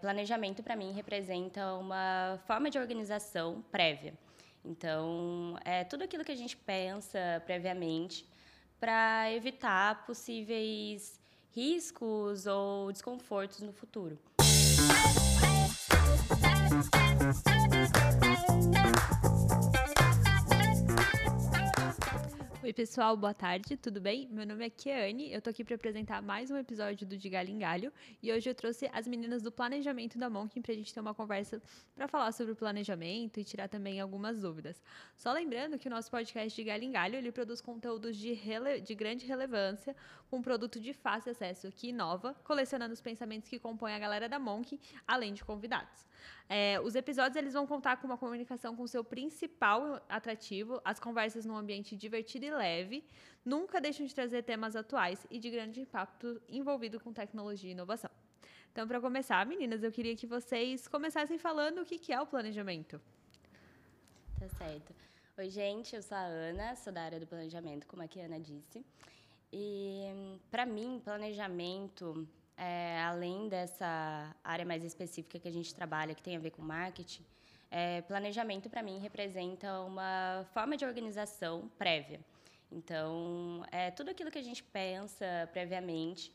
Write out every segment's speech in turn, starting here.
Planejamento, para mim, representa uma forma de organização prévia. Então, é tudo aquilo que a gente pensa previamente para evitar possíveis riscos ou desconfortos no futuro. Oi, pessoal, boa tarde, tudo bem? Meu nome é Kiane, eu tô aqui para apresentar mais um episódio do De Galho em Galho e hoje eu trouxe as meninas do planejamento da Monk para a gente ter uma conversa para falar sobre o planejamento e tirar também algumas dúvidas. Só lembrando que o nosso podcast de Galho em Galho ele produz conteúdos de, de grande relevância, um produto de fácil acesso que inova, colecionando os pensamentos que compõem a galera da Monk, além de convidados. É, os episódios eles vão contar com uma comunicação com seu principal atrativo, as conversas num ambiente divertido e leve, nunca deixam de trazer temas atuais e de grande impacto envolvido com tecnologia e inovação. Então, para começar, meninas, eu queria que vocês começassem falando o que é o planejamento. Tá certo. Oi, gente, eu sou a Ana, sou da área do planejamento, como a Kiana disse. E, para mim, planejamento é, além dessa área mais específica que a gente trabalha, que tem a ver com marketing, é, planejamento para mim representa uma forma de organização prévia. Então, é tudo aquilo que a gente pensa previamente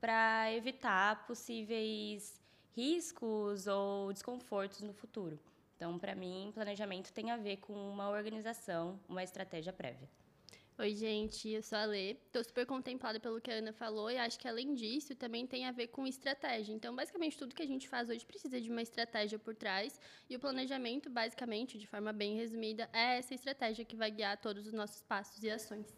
para evitar possíveis riscos ou desconfortos no futuro. Então, para mim, planejamento tem a ver com uma organização, uma estratégia prévia. Oi, gente, eu sou a Lê. Estou super contemplada pelo que a Ana falou e acho que, além disso, também tem a ver com estratégia. Então, basicamente, tudo que a gente faz hoje precisa de uma estratégia por trás e o planejamento, basicamente, de forma bem resumida, é essa estratégia que vai guiar todos os nossos passos e ações.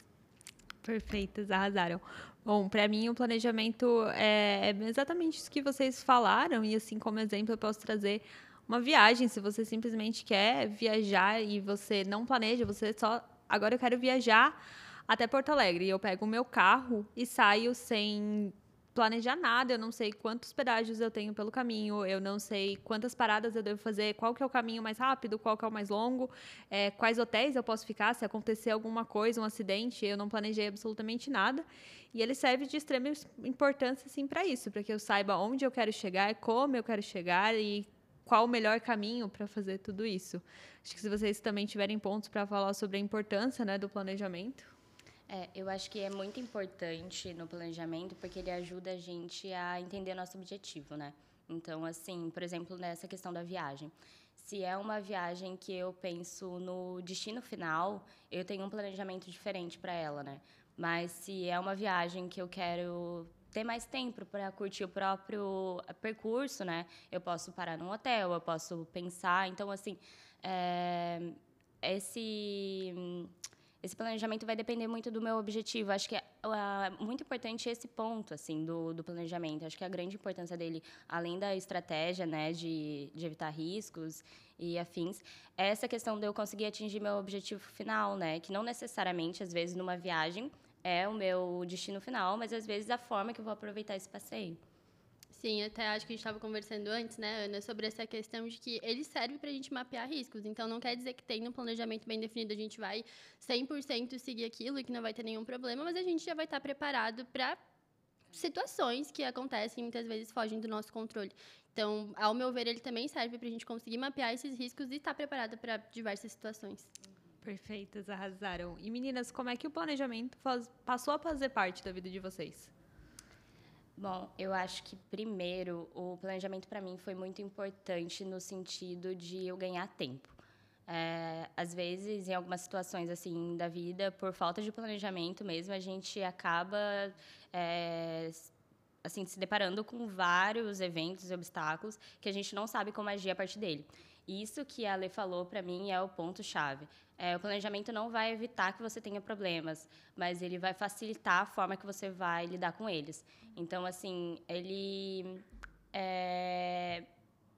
Perfeitas, arrasaram. Bom, para mim o planejamento é, exatamente isso que vocês falaram e assim como exemplo eu posso trazer uma viagem. Se você simplesmente quer viajar e você não planeja, você só agora eu quero viajar até Porto Alegre. E eu pego o meu carro e saio sem planejar nada, eu não sei quantos pedágios eu tenho pelo caminho, eu não sei quantas paradas eu devo fazer, qual que é o caminho mais rápido, qual que é o mais longo, é, quais hotéis eu posso ficar, se acontecer alguma coisa, um acidente, eu não planejei absolutamente nada. E ele serve de extrema importância, assim, para isso, para que eu saiba onde eu quero chegar, como eu quero chegar e qual o melhor caminho para fazer tudo isso. Acho que se vocês também tiverem pontos para falar sobre a importância né, do planejamento. É, eu acho que é muito importante no planejamento porque ele ajuda a gente a entender nosso objetivo, né? Então, assim, por exemplo, nessa questão da viagem. Se é uma viagem que eu penso no destino final, eu tenho um planejamento diferente para ela, né? Mas se é uma viagem que eu quero ter mais tempo para curtir o próprio percurso, né? Eu posso parar num hotel, eu posso pensar. Então, assim, é, esse esse planejamento vai depender muito do meu objetivo. Acho que é muito importante esse ponto, assim, do, do planejamento. Acho que a grande importância dele, além da estratégia, né, de, de evitar riscos e afins, é essa questão de eu conseguir atingir meu objetivo final, né? Que não necessariamente, às vezes, numa viagem, é o meu destino final, mas às vezes a forma que eu vou aproveitar esse passeio. Sim, até acho que a gente estava conversando antes, né, Ana, sobre essa questão de que ele serve para a gente mapear riscos. Então, não quer dizer que tem um planejamento bem definido, a gente vai 100% seguir aquilo e que não vai ter nenhum problema, mas a gente já vai estar preparado para situações que acontecem muitas vezes fogem do nosso controle. Então, ao meu ver, ele também serve para a gente conseguir mapear esses riscos e estar preparado para diversas situações. Perfeitas, arrasaram. E meninas, como é que o planejamento faz, passou a fazer parte da vida de vocês? Bom, eu acho que primeiro o planejamento para mim foi muito importante no sentido de eu ganhar tempo. É, às vezes, em algumas situações assim da vida, por falta de planejamento mesmo, a gente acaba é, assim se deparando com vários eventos e obstáculos que a gente não sabe como agir a partir dele. Isso que a Lê falou para mim é o ponto chave. É, o planejamento não vai evitar que você tenha problemas, mas ele vai facilitar a forma que você vai lidar com eles. Então, assim, ele é,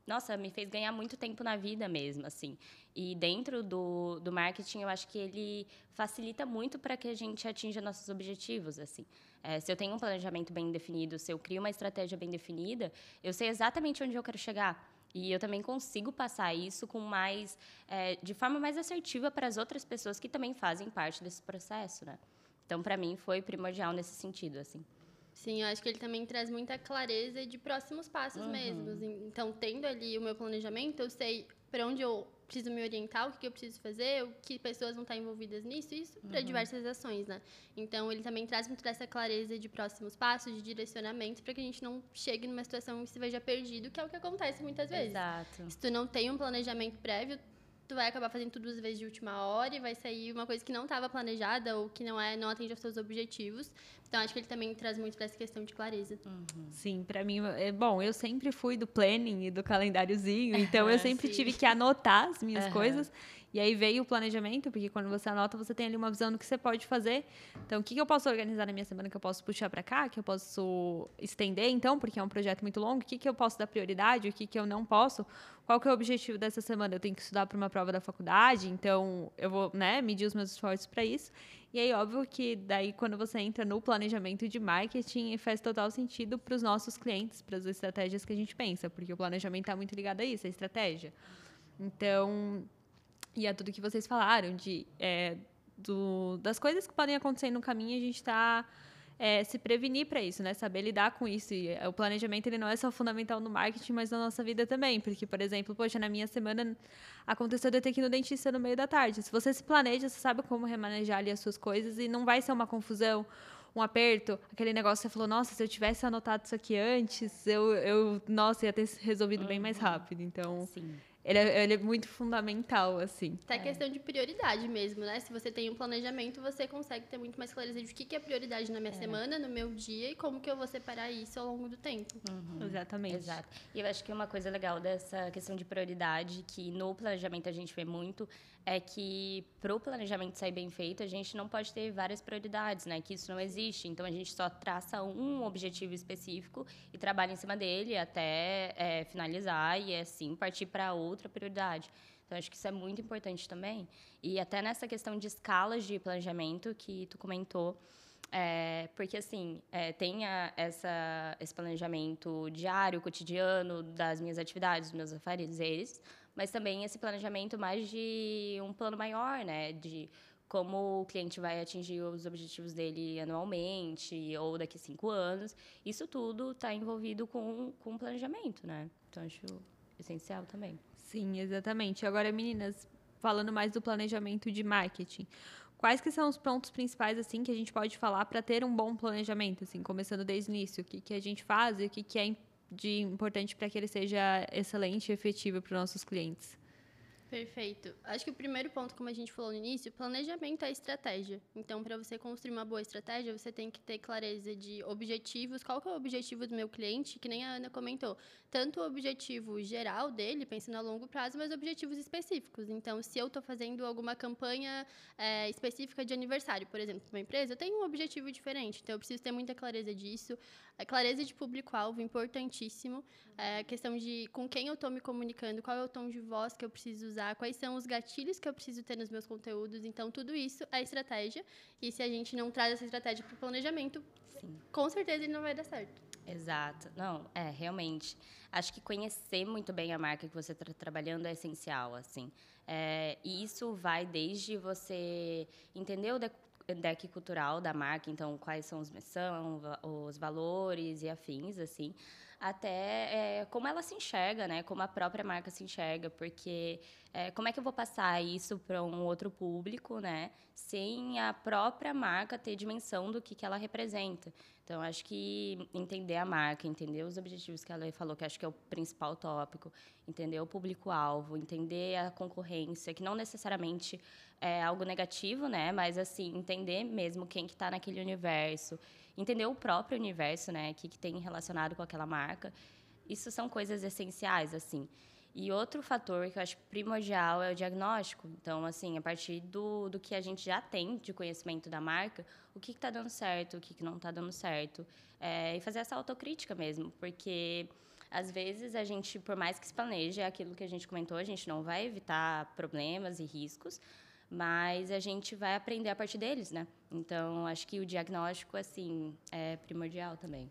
nossa, me fez ganhar muito tempo na vida mesmo, assim. E dentro do, do marketing, eu acho que ele facilita muito para que a gente atinja nossos objetivos, assim. É, se eu tenho um planejamento bem definido, se eu crio uma estratégia bem definida, eu sei exatamente onde eu quero chegar. E eu também consigo passar isso com mais, é, de forma mais assertiva para as outras pessoas que também fazem parte desse processo, né? Então, para mim, foi primordial nesse sentido, assim. Sim, eu acho que ele também traz muita clareza de próximos passos uhum. mesmos. Então, tendo ali o meu planejamento, eu sei para onde eu preciso me orientar, o que, eu preciso fazer, o que pessoas vão estar envolvidas nisso, isso uhum. para diversas ações, né? Então, ele também traz muito dessa clareza de próximos passos, de direcionamento, para que a gente não chegue numa situação e se veja perdido, que é o que acontece muitas vezes. Exato. Se tu não tem um planejamento prévio, tu vai acabar fazendo tudo duas vezes de última hora e vai sair uma coisa que não estava planejada ou que não é não atende aos seus objetivos. Então acho que ele também traz muito dessa questão de clareza. Uhum. Sim, para mim é bom. Eu sempre fui do planning e do calendáriozinho, então eu sempre tive que anotar as minhas uhum. coisas. E aí veio o planejamento, porque quando você anota, você tem ali uma visão do que você pode fazer. Então, o que, que eu posso organizar na minha semana que eu posso puxar para cá, que eu posso estender, então, porque é um projeto muito longo, o que, que eu posso dar prioridade, o que, que eu não posso, qual que é o objetivo dessa semana? Eu tenho que estudar para uma prova da faculdade, então eu vou né, medir os meus esforços para isso. E aí, óbvio que daí, quando você entra no planejamento de marketing, faz total sentido para os nossos clientes, para as estratégias que a gente pensa, porque o planejamento está muito ligado a isso, a estratégia. Então, e é tudo que vocês falaram, de, é, do, das coisas que podem acontecer no caminho, a gente está é, se prevenir para isso, né? Saber lidar com isso. E é, o planejamento ele não é só fundamental no marketing, mas na nossa vida também. Porque, por exemplo, poxa, na minha semana aconteceu de eu ter que ir no dentista no meio da tarde. Se você se planeja, você sabe como remanejar ali as suas coisas e não vai ser uma confusão um aperto, aquele negócio que você falou, nossa, se eu tivesse anotado isso aqui antes, eu, eu nossa, ia ter resolvido uhum. bem mais rápido. Então, Sim ele é, ele é muito fundamental, assim. Tá é. questão de prioridade mesmo, né? Se você tem um planejamento, você consegue ter muito mais clareza de o que é prioridade na minha é. semana, no meu dia e como que eu vou separar isso ao longo do tempo. Uhum. Exatamente. Exato. E eu acho que uma coisa legal dessa questão de prioridade, que no planejamento a gente vê muito, é que para o planejamento sair bem feito, a gente não pode ter várias prioridades, né? Que isso não existe. Então a gente só traça um objetivo específico e trabalha em cima dele até é, finalizar e assim partir para outra prioridade. Então acho que isso é muito importante também. E até nessa questão de escalas de planejamento que tu comentou, é, porque assim é, tem a, essa, esse planejamento diário, cotidiano das minhas atividades, dos meus afazeres, mas também esse planejamento mais de um plano maior, né? De como o cliente vai atingir os objetivos dele anualmente ou daqui a cinco anos. Isso tudo está envolvido com, com planejamento, né? Então, acho essencial também. Sim, exatamente. Agora, meninas, falando mais do planejamento de marketing, quais que são os pontos principais assim que a gente pode falar para ter um bom planejamento, assim, começando desde o início? O que, que a gente faz e o que, que é de importante para que ele seja excelente e efetivo para os nossos clientes? Perfeito. Acho que o primeiro ponto, como a gente falou no início, planejamento é estratégia. Então, para você construir uma boa estratégia, você tem que ter clareza de objetivos. Qual que é o objetivo do meu cliente? Que nem a Ana comentou. Tanto o objetivo geral dele, pensando a longo prazo, mas objetivos específicos. Então, se eu estou fazendo alguma campanha é, específica de aniversário, por exemplo, uma empresa, eu tenho um objetivo diferente. Então, eu preciso ter muita clareza disso. A clareza de público-alvo, importantíssimo. É, a questão de com quem eu estou me comunicando, qual é o tom de voz que eu preciso usar, quais são os gatilhos que eu preciso ter nos meus conteúdos. Então, tudo isso é estratégia. E se a gente não traz essa estratégia para o planejamento, Sim. com certeza ele não vai dar certo. Exato. Não, é, realmente. Acho que conhecer muito bem a marca que você está trabalhando é essencial, assim. É, e isso vai desde você entender o deck cultural da marca, então quais são os missão, os valores e afins, assim, até é, como ela se enxerga, né? Como a própria marca se enxerga, porque é, como é que eu vou passar isso para um outro público, né? Sem a própria marca ter dimensão do que, que ela representa. Então, acho que entender a marca, entender os objetivos que ela falou, que acho que é o principal tópico, entender o público-alvo, entender a concorrência, que não necessariamente é algo negativo, né? Mas, assim, entender mesmo quem que está naquele universo, entender o próprio universo, né? O que, que tem relacionado com aquela marca. Isso são coisas essenciais, assim. E outro fator que eu acho primordial é o diagnóstico. Então, assim, a partir do, do que a gente já tem de conhecimento da marca, o que está dando certo, o que, que não está dando certo. É, e fazer essa autocrítica mesmo, porque às vezes a gente, por mais que se planeje, aquilo que a gente comentou, a gente não vai evitar problemas e riscos, mas a gente vai aprender a partir deles, né? Então, acho que o diagnóstico, assim, é primordial também.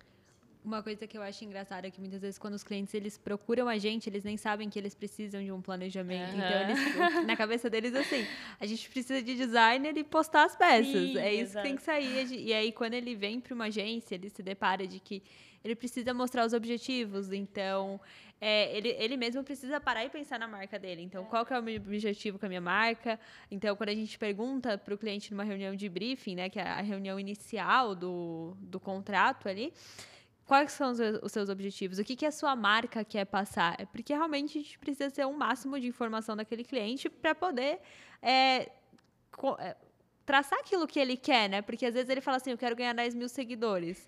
Uma coisa que eu acho engraçada é que muitas vezes quando os clientes eles procuram a gente, eles nem sabem que eles precisam de um planejamento. Uhum. Então, eles, na cabeça deles, assim, a gente precisa de designer e postar as peças. Sim, é isso exato. que tem que sair. E aí, quando ele vem para uma agência, ele se depara de que ele precisa mostrar os objetivos. Então, é, ele, ele mesmo precisa parar e pensar na marca dele. Então, é. qual que é o meu objetivo com a minha marca? Então, quando a gente pergunta para o cliente numa reunião de briefing, né, que é a reunião inicial do, do contrato ali, Quais são os, os seus objetivos? O que, que a sua marca quer passar? É porque realmente a gente precisa ter um máximo de informação daquele cliente para poder é, é, traçar aquilo que ele quer, né? Porque às vezes ele fala assim, eu quero ganhar 10 mil seguidores.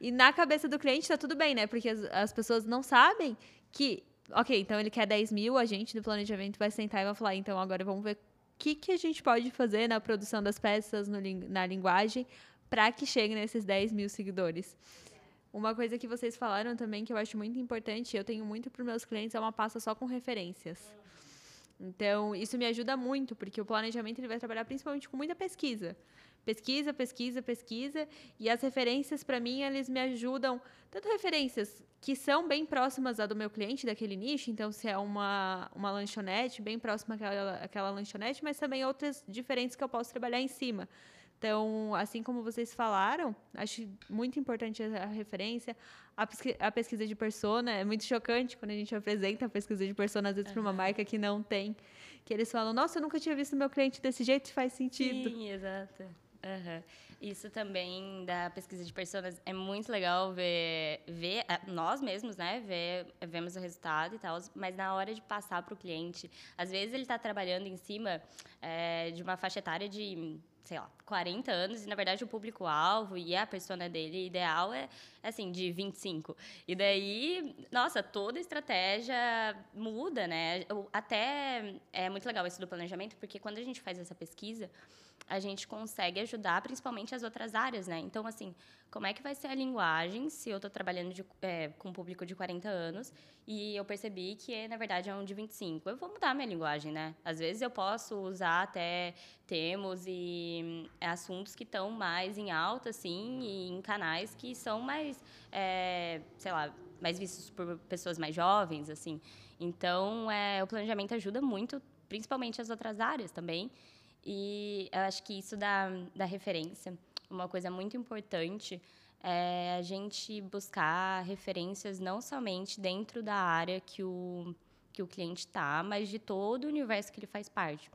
E na cabeça do cliente está tudo bem, né? Porque as, as, pessoas não sabem que, ok, então ele quer 10 mil, a gente do planejamento vai sentar e vai falar, então agora vamos ver o que, que a gente pode fazer na produção das peças, no, na linguagem, para que chegue nesses 10 mil seguidores. Uma coisa que vocês falaram também que eu acho muito importante, eu tenho muito para meus clientes, é uma pasta só com referências. Então, isso me ajuda muito, porque o planejamento ele vai trabalhar principalmente com muita pesquisa. Pesquisa, pesquisa, pesquisa. E as referências, para mim, eles me ajudam. Tanto referências que são bem próximas à do meu cliente, daquele nicho. Então, se é uma, uma lanchonete, bem próxima àquela, àquela lanchonete, mas também outras diferentes que eu posso trabalhar em cima. Então, assim como vocês falaram, acho muito importante a referência. A, pesquisa, a pesquisa de persona é muito chocante quando a gente apresenta a pesquisa de persona, às vezes, uhum. para uma marca que não tem. Que eles falam, nossa, eu nunca tinha visto meu cliente desse jeito, faz sentido. Sim, exato. Uhum. Isso também da pesquisa de personas é muito legal ver, ver nós mesmos, né? Ver, vemos o resultado e tal, mas na hora de passar para o cliente, às vezes ele está trabalhando em cima é, de uma faixa etária de sei lá, 40 anos, e na verdade o público-alvo e a persona dele ideal é, assim, de 25. E daí, nossa, toda estratégia muda, né? Até é muito legal isso do planejamento, porque quando a gente faz essa pesquisa, a gente consegue ajudar principalmente as outras áreas, né? Então, assim, como é que vai ser a linguagem se eu estou trabalhando de, é, com um público de 40 anos e eu percebi que, na verdade, é um de 25? Eu vou mudar minha linguagem, né? Às vezes eu posso usar até termos e é, assuntos que estão mais em alta, assim, e em canais que são mais, é, sei lá, mais vistos por pessoas mais jovens, assim. Então, é, o planejamento ajuda muito, principalmente as outras áreas também. E eu acho que isso da, da referência, uma coisa muito importante é a gente buscar referências não somente dentro da área que o, que o cliente está, mas de todo o universo que ele faz parte.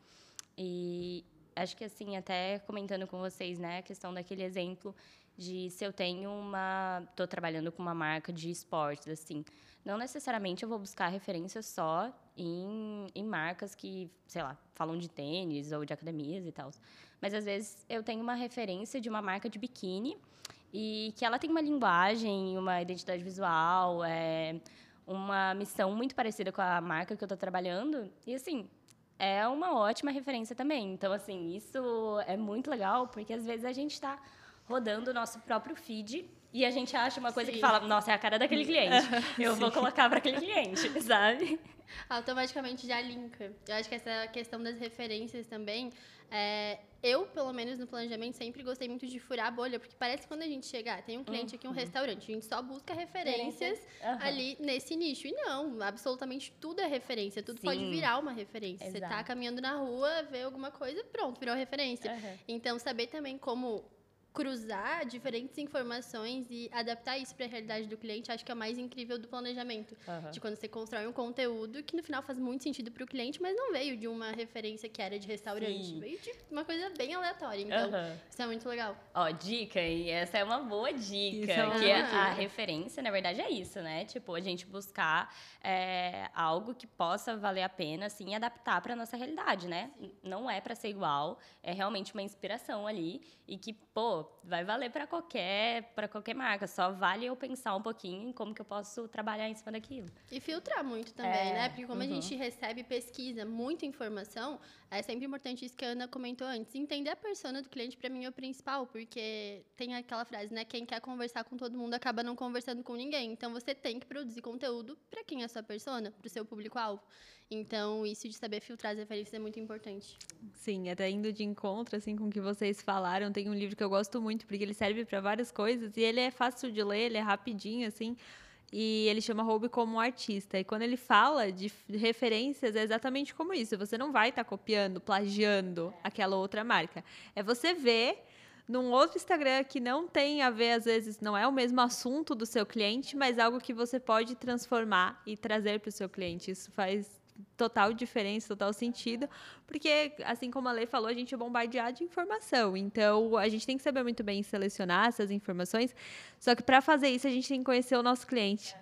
E acho que, assim, até comentando com vocês, né, a questão daquele exemplo de se eu tenho uma... Estou trabalhando com uma marca de esportes, assim, não necessariamente eu vou buscar referências só em, em marcas que, sei lá, falam de tênis ou de academias e tal. Mas às vezes eu tenho uma referência de uma marca de biquíni e que ela tem uma linguagem, uma identidade visual, é, uma missão muito parecida com a marca que eu estou trabalhando. E assim, é uma ótima referência também. Então, assim, isso é muito legal, porque às vezes a gente está rodando o nosso próprio feed e a gente acha uma coisa Sim. que fala, nossa, é a cara daquele cliente. Eu Sim. vou colocar para aquele cliente, sabe? Automaticamente já linka. Eu acho que essa questão das referências também, é, eu, pelo menos no planejamento, sempre gostei muito de furar a bolha, porque parece que quando a gente chegar, tem um cliente aqui, um uhum. restaurante, a gente só busca referências uhum. ali nesse nicho. E não, absolutamente tudo é referência, tudo Sim. pode virar uma referência. Exato. Você tá caminhando na rua, vê alguma coisa, pronto, virou referência. Uhum. Então, saber também como cruzar diferentes informações e adaptar isso para a realidade do cliente, acho que é o mais incrível do planejamento. Uhum. De quando você constrói um conteúdo que no final faz muito sentido para o cliente, mas não veio de uma referência que era de restaurante, Sim. veio de uma coisa bem aleatória. Então, uhum. isso é muito legal. Ó, dica, e essa é uma boa dica, é uma que boa a, dica. a referência, na verdade, é isso, né? Tipo, a gente buscar é, algo que possa valer a pena, assim, adaptar para nossa realidade, né? Não é para ser igual, é realmente uma inspiração ali e que, pô, vai valer para qualquer, para qualquer marca. Só vale eu pensar um pouquinho em como que eu posso trabalhar em cima daquilo. E filtrar muito também, é, né? Porque como uhum. a gente recebe pesquisa, muita informação, é sempre importante isso que a Ana comentou antes. Entender a persona do cliente para mim é o principal, porque tem aquela frase, né? Quem quer conversar com todo mundo acaba não conversando com ninguém. Então você tem que produzir conteúdo para quem é a sua persona, para o seu público-alvo. Então, isso de saber filtrar as referências é muito importante. Sim, até indo de encontro assim com o que vocês falaram, tem um livro que eu gosto muito, porque ele serve para várias coisas e ele é fácil de ler, ele é rapidinho, assim. E ele chama Roube como artista. E quando ele fala de referências, é exatamente como isso. Você não vai estar tá copiando, plagiando aquela outra marca. É você ver num outro Instagram que não tem a ver, às vezes, não é o mesmo assunto do seu cliente, mas algo que você pode transformar e trazer para o seu cliente. Isso faz total diferença, total sentido, porque, assim como a Lei falou, a gente é bombardeado de informação. Então, a gente tem que saber muito bem selecionar essas informações. Só que para fazer isso, a gente tem que conhecer o nosso cliente.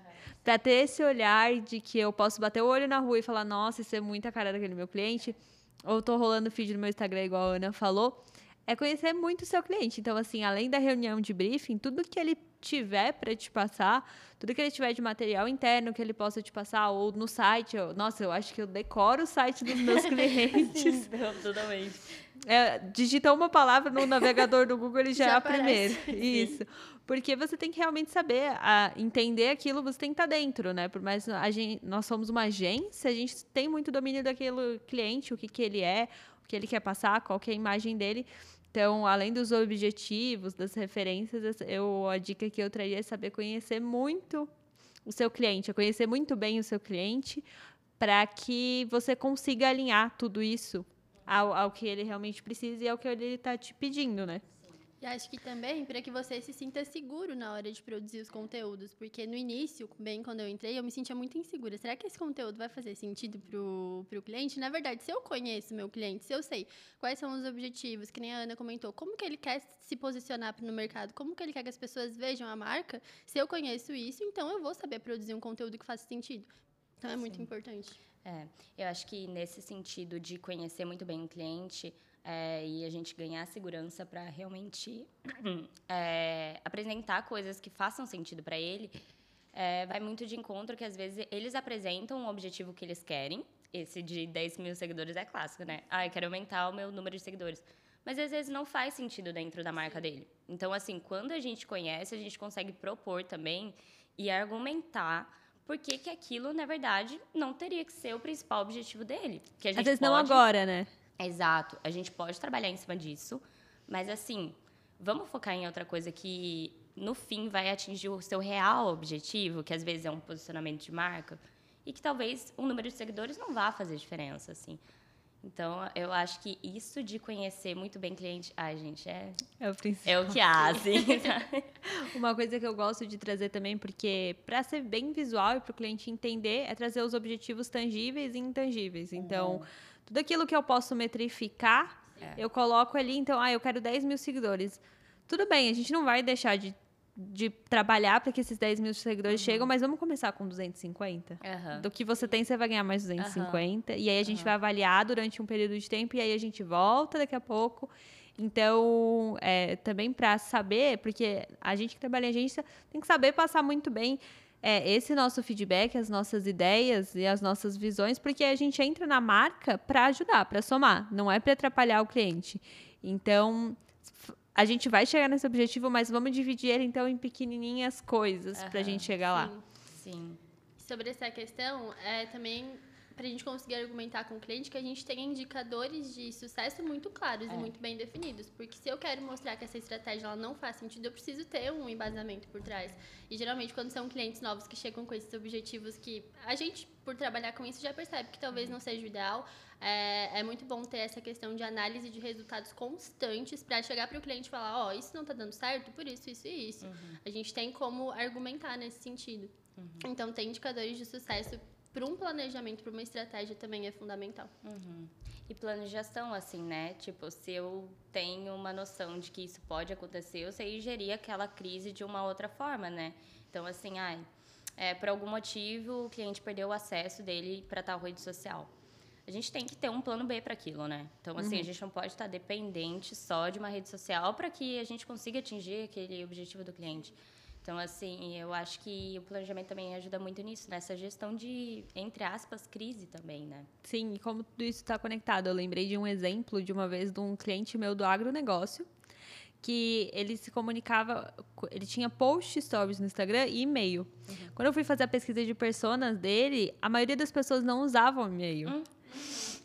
Para ter esse olhar de que eu posso bater o olho na rua e falar, nossa, isso é muita cara daquele meu cliente, ou estou rolando feed no meu Instagram, igual a Ana falou, é conhecer muito o seu cliente. Então, assim, além da reunião de briefing, tudo que ele tiver para te passar, tudo que ele tiver de material interno que ele possa te passar, ou no site. Eu, nossa, eu acho que eu decoro o site dos meus clientes. Sim, totalmente. É, digita uma palavra no navegador do Google, ele já, já é a primeira. Isso. Porque você tem que realmente saber, a, entender aquilo, você tem que estar tá dentro, né? Por mais a gente, nós somos uma agência, a gente tem muito domínio daquele cliente, o que, que ele é, o que ele quer passar, qual que é a imagem dele. Então, além dos objetivos, das referências, eu, a dica que eu traria é saber conhecer muito o seu cliente, é conhecer muito bem o seu cliente, para que você consiga alinhar tudo isso ao, ao que ele realmente precisa e ao que ele está te pedindo, né? E acho que também para que você se sinta seguro na hora de produzir os conteúdos, porque no início, bem quando eu entrei, eu me sentia muito insegura. Será que esse conteúdo vai fazer sentido pro, pro cliente? Na verdade, se eu conheço meu cliente, se eu sei quais são os objetivos, que nem a Ana comentou, como que ele quer se posicionar no mercado, como que ele quer que as pessoas vejam a marca, se eu conheço isso, então eu vou saber produzir um conteúdo que faça sentido. Então é muito Sim. importante. É, eu acho que nesse sentido de conhecer muito bem o cliente, é, e a gente ganhar segurança para realmente é, apresentar coisas que façam sentido para ele, é, vai muito de encontro que às vezes eles apresentam o objetivo que eles querem. Esse de 10 mil seguidores é clássico, né? Ah, eu quero aumentar o meu número de seguidores. Mas às vezes não faz sentido dentro da marca dele. Então, assim, quando a gente conhece, a gente consegue propor também e argumentar por que, que aquilo, na verdade, não teria que ser o principal objetivo dele. Que às vezes pode... não agora, né? Exato. A gente pode trabalhar em cima disso, mas assim, vamos focar em outra coisa que no fim vai atingir o seu real objetivo, que às vezes é um posicionamento de marca, e que talvez o número de seguidores não vá fazer diferença, assim. Então, eu acho que isso de conhecer muito bem cliente, ai, gente, é é o, é o que há, assim. Uma coisa que eu gosto de trazer também, porque para ser bem visual e para o cliente entender, é trazer os objetivos tangíveis e intangíveis. Então, uhum tudo aquilo que eu posso metrificar, é. eu coloco ali, então, ah, eu quero 10 mil seguidores. Tudo bem, a gente não vai deixar de, de trabalhar para que esses 10 mil seguidores uhum. cheguem, mas vamos começar com 250. Uhum. Do que você tem, você vai ganhar mais 250. Uhum. E aí a gente vai avaliar durante um período de tempo, e aí a gente volta daqui a pouco. Então, é, também para saber, porque a gente que trabalha em agência tem que saber passar muito bem é, esse nosso feedback, as nossas ideias e as nossas visões, porque a gente entra na marca para ajudar, para somar, não é para atrapalhar o cliente. Então, a gente vai chegar nesse objetivo, mas vamos dividir ele então em pequenininhas coisas uhum, para a gente chegar sim, lá. Sim. Sobre essa questão, é também para a gente conseguir argumentar com o cliente que a gente tenha indicadores de sucesso muito claros é. e muito bem definidos. Porque se eu quero mostrar que essa estratégia ela não faz sentido, eu preciso ter um embasamento por trás. E geralmente, quando são clientes novos que chegam com esses objetivos que a gente, por trabalhar com isso, já percebe que talvez não seja o ideal, é, é muito bom ter essa questão de análise de resultados constantes para chegar para o cliente e falar: ó, oh, isso não está dando certo por isso, isso e isso. Uhum. A gente tem como argumentar nesse sentido. Uhum. Então, tem indicadores de sucesso para um planejamento, para uma estratégia também é fundamental. Uhum. E plano de gestão, assim, né? Tipo, se eu tenho uma noção de que isso pode acontecer, eu sei gerir aquela crise de uma outra forma, né? Então, assim, ai, é, por algum motivo o cliente perdeu o acesso dele para tal rede social. A gente tem que ter um plano B para aquilo, né? Então, assim, uhum. a gente não pode estar dependente só de uma rede social para que a gente consiga atingir aquele objetivo do cliente. Então, assim, eu acho que o planejamento também ajuda muito nisso, nessa gestão de, entre aspas, crise também, né? Sim, e como tudo isso está conectado. Eu lembrei de um exemplo de uma vez de um cliente meu do agronegócio, que ele se comunicava, ele tinha post stories no Instagram e e-mail. Uhum. Quando eu fui fazer a pesquisa de personas dele, a maioria das pessoas não usavam e-mail. Uhum.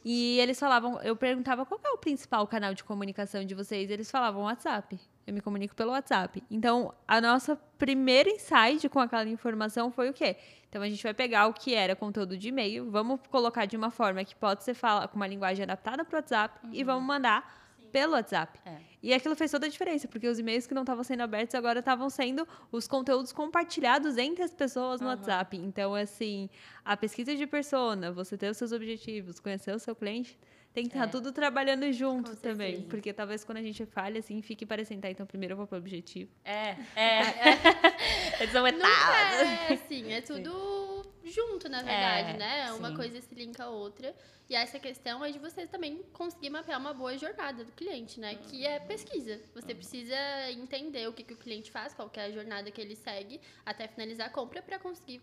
E eles falavam, eu perguntava qual é o principal canal de comunicação de vocês, eles falavam WhatsApp. Eu me comunico pelo WhatsApp. Então, a nossa primeira insight com aquela informação foi o quê? Então, a gente vai pegar o que era conteúdo de e-mail, vamos colocar de uma forma que pode ser fala, com uma linguagem adaptada para o WhatsApp uhum. e vamos mandar pelo WhatsApp. É. E aquilo fez toda a diferença, porque os e-mails que não estavam sendo abertos agora estavam sendo os conteúdos compartilhados entre as pessoas no uhum. WhatsApp. Então, assim, a pesquisa de persona, você ter os seus objetivos, conhecer o seu cliente, tem que estar é. tudo trabalhando junto também. Porque talvez quando a gente falha, assim, fique parecendo, tá, então primeiro eu vou pro objetivo. É, é. é. São etapas. É, assim, é tudo junto, na verdade, é, né? Uma coisa se linka a outra. E essa questão é de você também conseguir mapear uma boa jornada do cliente, né? Que é pesquisa. Você precisa entender o que, que o cliente faz, qual é a jornada que ele segue, até finalizar a compra para conseguir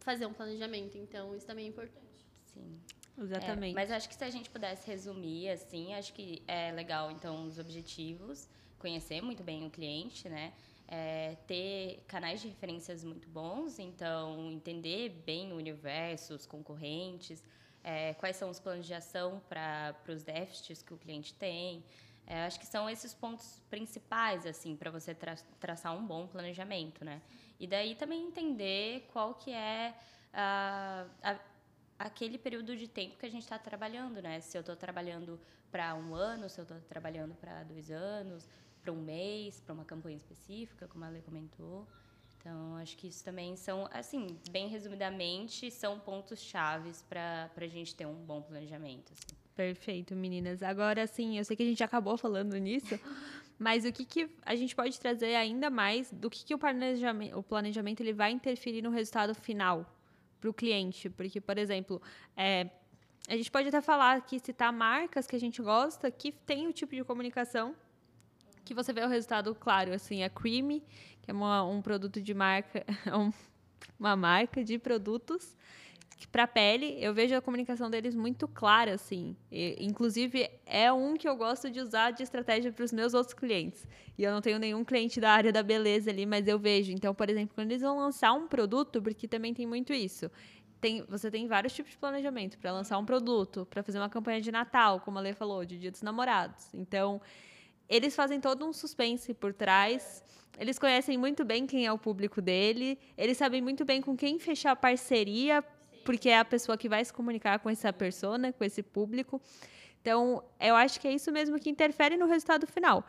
fazer um planejamento. Então, isso também é importante. Sim. Exatamente. É, mas acho que se a gente pudesse resumir, assim, acho que é legal, então, os objetivos, conhecer muito bem o cliente, né? É, ter canais de referências muito bons, então, entender bem o universo, os concorrentes, é, quais são os planos de ação para os déficits que o cliente tem. É, acho que são esses pontos principais, assim, para você tra traçar um bom planejamento, né? E daí também entender qual que é a, a, aquele período de tempo que a gente está trabalhando, né? Se eu estou trabalhando para um ano, se eu estou trabalhando para dois anos, para um mês, para uma campanha específica, como a Lê comentou. Então, acho que isso também são, assim, bem resumidamente, são pontos chaves para a gente ter um bom planejamento. Assim. Perfeito, meninas. Agora, sim, eu sei que a gente acabou falando nisso, mas o que, que a gente pode trazer ainda mais do que, que o planejamento, o planejamento ele vai interferir no resultado final para o cliente? Porque, por exemplo, é, a gente pode até falar aqui, citar marcas que a gente gosta, que tem o tipo de comunicação que você vê o resultado claro, assim, a Creamy, que é uma, um produto de marca, um, uma marca de produtos para pele, eu vejo a comunicação deles muito clara, assim. E, inclusive, é um que eu gosto de usar de estratégia para os meus outros clientes. E eu não tenho nenhum cliente da área da beleza ali, mas eu vejo. Então, por exemplo, quando eles vão lançar um produto, porque também tem muito isso. Tem, você tem vários tipos de planejamento para lançar um produto, para fazer uma campanha de Natal, como a Lê falou, de Dia dos Namorados. Então, eles fazem todo um suspense por trás. Eles conhecem muito bem quem é o público dele. Eles sabem muito bem com quem fechar parceria, porque é a pessoa que vai se comunicar com essa persona, com esse público. Então, eu acho que é isso mesmo que interfere no resultado final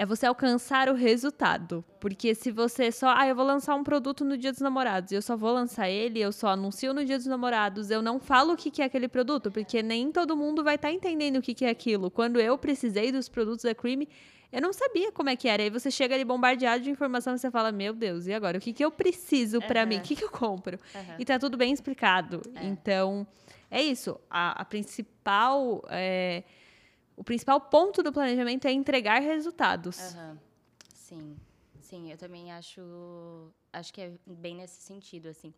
é você alcançar o resultado. Porque se você só, ah, eu vou lançar um produto no Dia dos Namorados, e eu só vou lançar ele, eu só anuncio no Dia dos Namorados, eu não falo o que é aquele produto, porque nem todo mundo vai estar tá entendendo o que é aquilo. Quando eu precisei dos produtos da Cream, eu não sabia como é que era. Aí você chega ali bombardeado de informação e você fala, meu Deus, e agora? O que, que eu preciso para uhum. mim? O que, que eu compro? Uhum. E tá tudo bem explicado. É. Então, é isso. A, a principal... É, o principal ponto do planejamento é entregar resultados. Uhum. Sim, sim, eu também acho, acho que é bem nesse sentido, assim.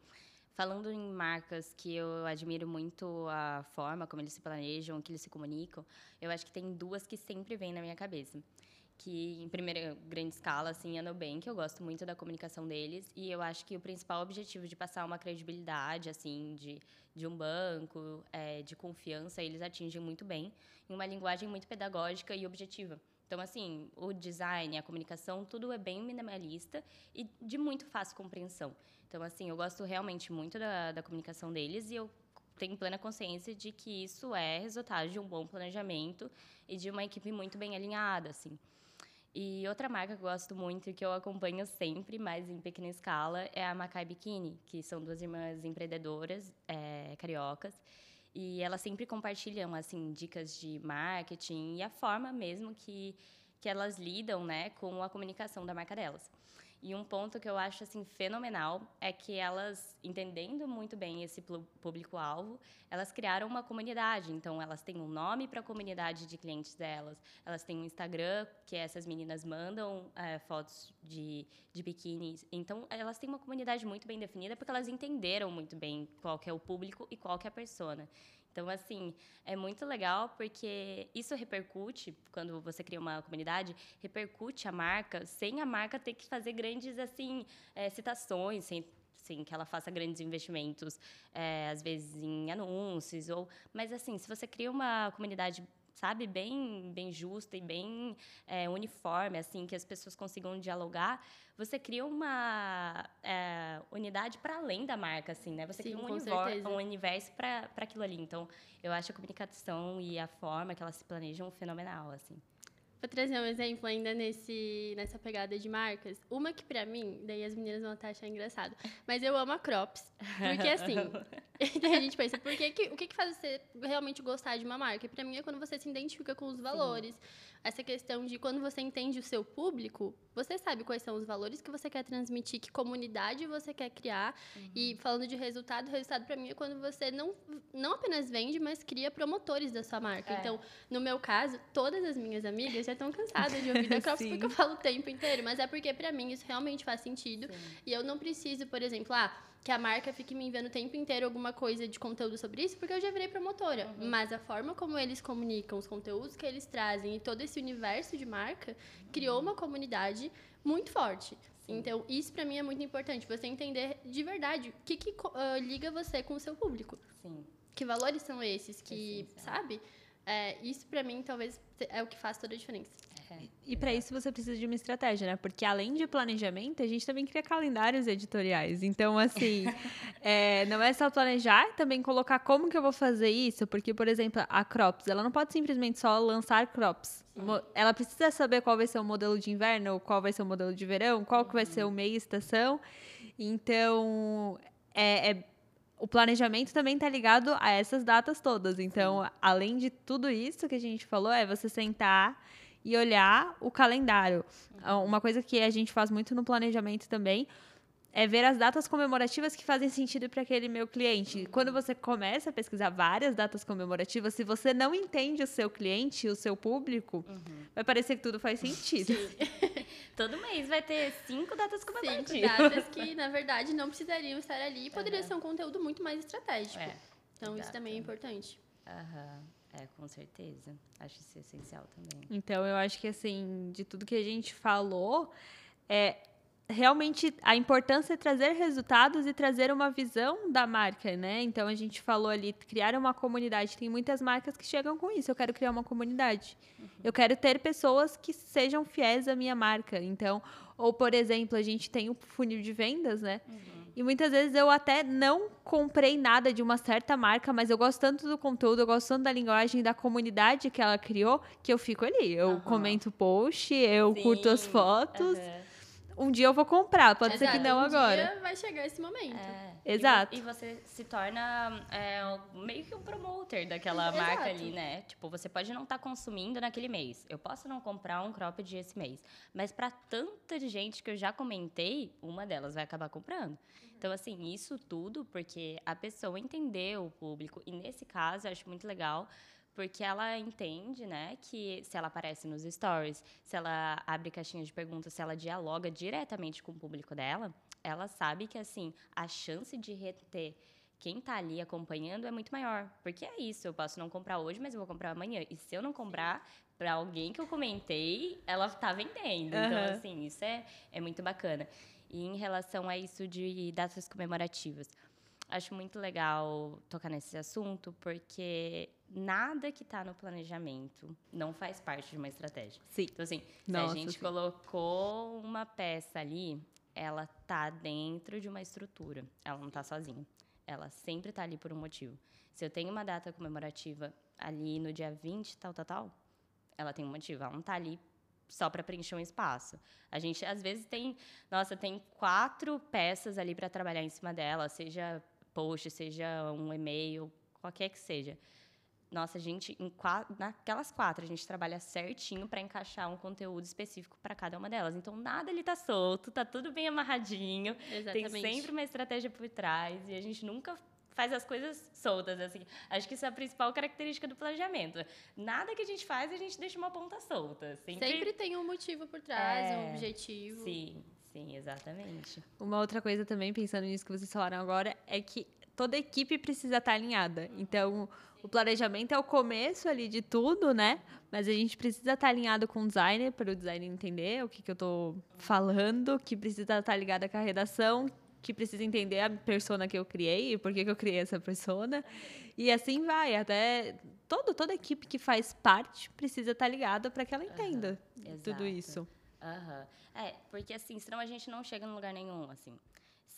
Falando em marcas que eu admiro muito a forma como eles se planejam, que eles se comunicam, eu acho que tem duas que sempre vêm na minha cabeça. Que, em primeira grande escala, assim, a Nubank, eu gosto muito da comunicação deles. E eu acho que o principal objetivo de passar uma credibilidade, assim, de, de um banco, é, de confiança, eles atingem muito bem em uma linguagem muito pedagógica e objetiva. Então, assim, o design, a comunicação, tudo é bem minimalista e de muito fácil compreensão. Então, assim, eu gosto realmente muito da, da comunicação deles e eu tenho plena consciência de que isso é resultado de um bom planejamento e de uma equipe muito bem alinhada, assim. E outra marca que eu gosto muito e que eu acompanho sempre, mas em pequena escala, é a Macai Bikini, que são duas irmãs empreendedoras é, cariocas e elas sempre compartilham assim dicas de marketing e a forma mesmo que que elas lidam, né, com a comunicação da marca delas. E um ponto que eu acho assim fenomenal é que elas, entendendo muito bem esse público-alvo, elas criaram uma comunidade. Então, elas têm um nome para a comunidade de clientes delas, elas têm um Instagram que essas meninas mandam é, fotos de, de biquíni. Então, elas têm uma comunidade muito bem definida porque elas entenderam muito bem qual é o público e qual é a persona. Então, assim, é muito legal porque isso repercute, quando você cria uma comunidade, repercute a marca sem a marca ter que fazer grandes, assim, é, citações, sem Sim, que ela faça grandes investimentos, é, às vezes em anúncios, ou... Mas, assim, se você cria uma comunidade sabe, bem, bem justa e bem é, uniforme, assim, que as pessoas consigam dialogar, você cria uma é, unidade para além da marca, assim, né? Você Sim, cria um, certeza. um universo para aquilo ali. Então, eu acho a comunicação e a forma que elas se planejam fenomenal, assim. Vou trazer um exemplo ainda nesse, nessa pegada de marcas. Uma que pra mim, daí as meninas vão até achar engraçado, mas eu amo a Crops. Porque assim, daí a gente pensa, por que o que, que faz você realmente gostar de uma marca? E pra mim é quando você se identifica com os valores. Essa questão de quando você entende o seu público, você sabe quais são os valores que você quer transmitir, que comunidade você quer criar. E falando de resultado, resultado pra mim é quando você não, não apenas vende, mas cria promotores da sua marca. É. Então, no meu caso, todas as minhas amigas já estão cansadas de ouvir da Crops Sim. porque eu falo o tempo inteiro, mas é porque pra mim isso realmente faz sentido. E eu não preciso, por exemplo, ah, que a marca fique me enviando o tempo inteiro alguma coisa de conteúdo sobre isso, porque eu já virei promotora. Mas a forma como eles comunicam, os conteúdos que eles trazem e todo esse universo de marca criou uma comunidade muito forte. Então, isso pra mim é muito importante, você entender de verdade o que, que ah, liga você com o seu público. Sim. Que valores são esses que, Essencial. sabe? É, isso pra mim talvez é o que faz toda a diferença. É. E para isso você precisa de uma estratégia, né? Porque além de planejamento, a gente também cria calendários editoriais. Então, assim, é, não é só planejar, também colocar como que eu vou fazer isso. Porque, por exemplo, a Crops, ela não pode simplesmente só lançar Crops. Ela precisa saber qual vai ser o modelo de inverno, qual vai ser o modelo de verão, qual que vai ser o meio estação. Então, é, é- o planejamento também está ligado a essas datas todas. Então, além de tudo isso que a gente falou, é você sentar e olhar o calendário. Ah, Uma coisa que a gente faz muito no planejamento também é ver as datas comemorativas que fazem sentido para aquele meu cliente. Quando você começa a pesquisar várias datas comemorativas, se você não entende o seu cliente, o seu público, vai parecer que tudo faz sentido. Todo mês vai ter cinco datas Cinco comemorativas. datas que, na verdade, não precisariam estar ali e poderia Aham. ser um conteúdo muito mais estratégico. É, então, isso também é importante. Aham. É, com certeza. Acho isso essencial também. Então, eu acho que, assim, de tudo que a gente falou, é realmente a importância é trazer resultados e trazer uma visão da marca, né? Então, a gente falou ali, criar uma comunidade. Tem muitas marcas que chegam com isso. Eu quero criar uma comunidade. Eu quero ter pessoas que sejam fiéis à minha marca. Então, ou, por exemplo, a gente tem o funil de vendas, né? E muitas vezes eu até não comprei nada de uma certa marca, mas eu gosto tanto do conteúdo, eu gosto tanto da linguagem, da comunidade que ela criou, que eu fico ali. Eu Aham. comento post, eu curto as Sim, fotos. aham. Um dia eu vou comprar, pode ser que Exato, não um agora. Dia vai chegar esse momento. É. Exato. E, e você se torna é, meio que um promoter daquela Exato. marca ali, né? Tipo, você pode não estar consumindo naquele mês. Eu posso não comprar um cropped esse mês. Mas para tanta gente que eu já comentei, uma delas vai acabar comprando. Então, assim, isso tudo porque a pessoa entendeu o público. E nesse caso, eu acho muito legal. Porque ela entende, né, que se ela aparece nos stories, se ela abre caixinha de perguntas, se ela dialoga diretamente com o público dela, ela sabe que, assim, a chance de reter quem tá ali acompanhando é muito maior. Porque é isso, eu posso não comprar hoje, mas eu vou comprar amanhã. E se eu não comprar, para alguém que eu comentei, ela tá vendendo. Então, Aham. assim, isso é, é muito bacana. E em relação a isso de datas comemorativas, acho muito legal tocar nesse assunto, porque nada que está no planejamento não faz parte de uma estratégia. Sim. Então, assim, se Nossa, a gente sim. colocou uma peça ali, ela tá dentro de uma estrutura. Ela não tá sozinha. Ela sempre tá ali por um motivo. Se eu tenho uma data comemorativa ali no dia 20, tal, tal, tal, ela tem um motivo. Ela não tá ali só para preencher um espaço. A gente, às vezes, tem... Nossa, tem quatro peças ali para trabalhar em cima dela, seja post, seja um e-mail, qualquer que seja. Nossa, a gente, em qua- naquelas quatro, a gente trabalha certinho para encaixar um conteúdo específico para cada uma delas. Então, nada ali tá solto, tá tudo bem amarradinho. Exatamente. Tem sempre uma estratégia por trás e a gente nunca faz as coisas soltas, assim. Acho que isso é a principal característica do planejamento. Nada que a gente faz, a gente deixa uma ponta solta. Sempre, Sempre tem um motivo por trás, É, um objetivo. Sim, sim, exatamente. Uma outra coisa também, pensando nisso que vocês falaram agora, é que toda equipe precisa estar alinhada. Então, o planejamento é o começo ali de tudo, né? Mas a gente precisa estar alinhado com o designer, para o designer entender o que, que eu estou falando, que precisa estar ligado com a redação, que precisa entender a persona que eu criei, por que, que eu criei essa persona. E assim vai, até todo, toda equipe que faz parte precisa estar ligada para que ela entenda uhum, tudo isso. Uhum. É, porque assim, senão a gente não chega em lugar nenhum, assim.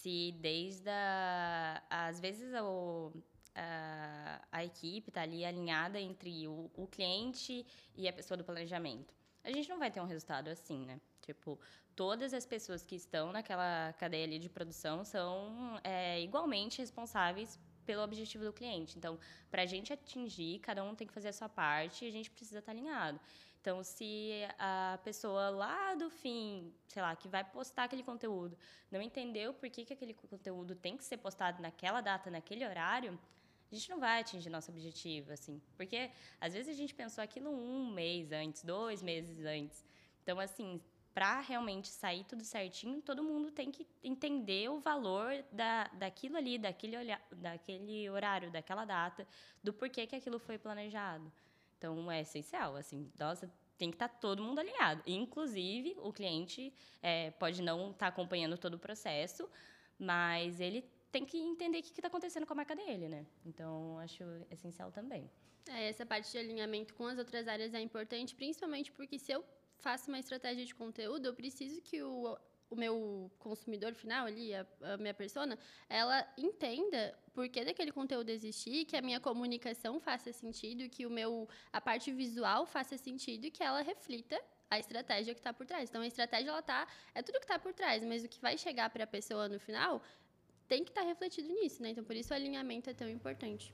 Se desde a, às vezes o, a, a equipe está ali alinhada entre o, o cliente e a pessoa do planejamento, a gente não vai ter um resultado assim, né? Tipo, todas as pessoas que estão naquela cadeia ali de produção são é, igualmente responsáveis pelo objetivo do cliente. Então, para a gente atingir, cada um tem que fazer a sua parte e a gente precisa estar tá alinhado. Então, se a pessoa lá do fim, sei lá, que vai postar aquele conteúdo, não entendeu por que, que aquele conteúdo tem que ser postado naquela data, naquele horário, a gente não vai atingir nosso objetivo, assim. Porque, às vezes, a gente pensou aquilo um mês antes, dois meses antes. Então, assim, para realmente sair tudo certinho, todo mundo tem que entender o valor da, daquilo ali, daquele, olha, daquele horário, daquela data, do porquê que aquilo foi planejado. Então, é essencial, assim, nossa, tem que estar tá todo mundo alinhado. Inclusive, o cliente é, pode não estar tá acompanhando todo o processo, mas ele tem que entender o que está acontecendo com a marca dele, né? Então, acho essencial também. É, essa parte de alinhamento com as outras áreas é importante, principalmente porque se eu faço uma estratégia de conteúdo, eu preciso que o, o meu consumidor final ali, a, a, minha persona, ela entenda por que daquele conteúdo existir, que a minha comunicação faça sentido, que o meu a parte visual faça sentido e que ela reflita a estratégia que está por trás. Então a estratégia ela tá é tudo que está por trás, mas o que vai chegar para a pessoa no final tem que estar tá refletido nisso, né? Então por isso o alinhamento é tão importante.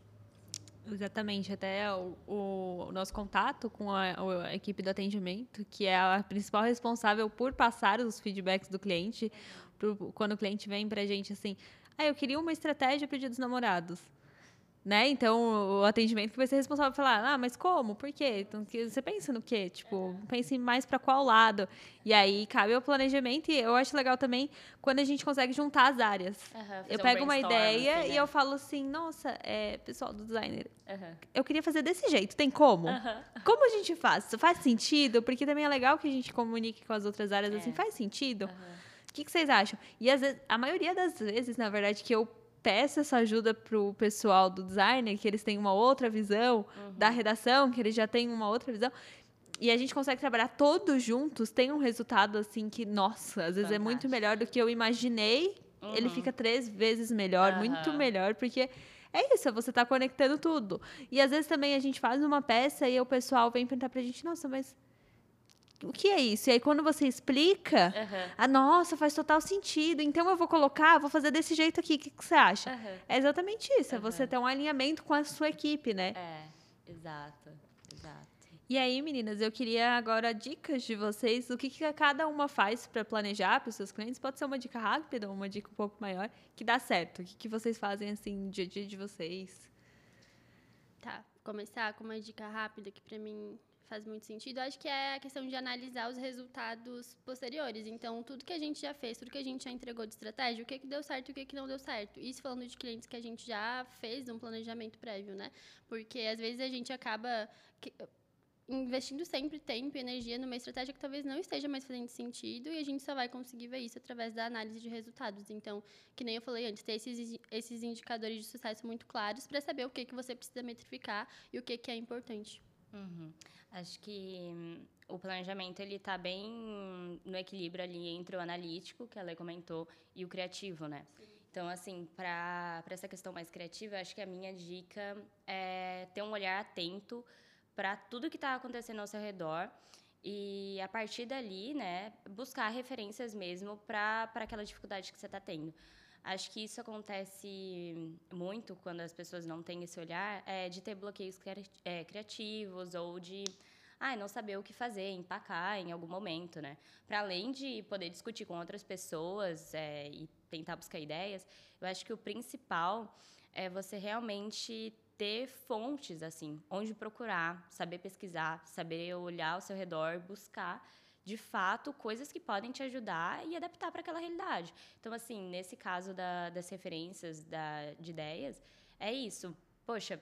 Exatamente, até o, o, nosso contato com a, a, equipe do atendimento, que é a principal responsável por passar os feedbacks do cliente, pro, quando o cliente vem para a gente assim, ah, eu queria uma estratégia para o Dia dos Namorados né? Então, o atendimento que vai ser responsável por falar, ah, mas como? Por quê? Então, você pensa no quê? Tipo, pense mais para qual lado. E aí, cabe ao planejamento. E eu acho legal também quando a gente consegue juntar as áreas. Uhum, eu pego um uma ideia assim, né? e eu falo assim, nossa, é, pessoal do designer, uhum. eu queria fazer desse jeito. Tem como? Uhum. Como a gente faz? Isso faz sentido? Porque também é legal que a gente comunique com as outras áreas, assim, é. assim, faz sentido? O que, que vocês acham? E vezes, a maioria das vezes, na verdade, que eu peço essa ajuda para o pessoal do designer, que eles têm uma outra visão, uhum. da redação, que eles já têm uma outra visão. E a gente consegue trabalhar todos juntos, tem um resultado assim que, nossa, às vezes Fantástico. é muito melhor do que eu imaginei. Uhum. Ele fica três vezes melhor, uhum. muito melhor, porque é isso, você está conectando tudo. E às vezes também a gente faz uma peça e o pessoal vem perguntar pra gente, nossa, mas o que é isso? E aí, quando você explica, uhum. a nossa, faz total sentido. Então, eu vou colocar, vou fazer desse jeito aqui. O que, que você acha? Uhum. É exatamente isso. Uhum. É você ter um alinhamento com a sua equipe, né? É, exato. Exato. E aí, meninas, eu queria agora dicas de vocês. O que, que cada uma faz para planejar para os seus clientes? Pode ser uma dica rápida ou uma dica um pouco maior que dá certo. O que, que vocês fazem, assim, no dia a dia de vocês? Tá. Começar com uma dica rápida que para mim faz muito sentido, acho que é a questão de analisar os resultados posteriores. Então, tudo que a gente já fez, tudo que a gente já entregou de estratégia, o que, que deu certo e o que, que não deu certo. Isso falando de clientes que a gente já fez um planejamento prévio, né? Porque às vezes a gente acaba investindo sempre tempo e energia numa estratégia que talvez não esteja mais fazendo sentido e a gente só vai conseguir ver isso através da análise de resultados. Então, que nem eu falei antes, ter esses, esses indicadores de sucesso muito claros para saber o que, que você precisa metrificar e o que, que é importante. Uhum. Acho que hum, o planejamento ele está bem no equilíbrio ali entre o analítico, que a comentou, e o criativo, né? Sim. Então, assim, para essa questão mais criativa, acho que a minha dica é ter um olhar atento para tudo que está acontecendo ao seu redor e, a partir dali, né, buscar referências mesmo para aquela dificuldade que você está tendo. Acho que isso acontece muito quando as pessoas não têm esse olhar, é, de ter bloqueios é, criativos ou de ah, não saber o que fazer, empacar em algum momento, né? Para além de poder discutir com outras pessoas é, e tentar buscar ideias, eu acho que o principal é você realmente ter fontes, assim, onde procurar, saber pesquisar, saber olhar ao seu redor, buscar de fato, coisas que podem te ajudar e adaptar para aquela realidade. Então, assim, nesse caso da, das referências, da, de ideias, é isso. Poxa,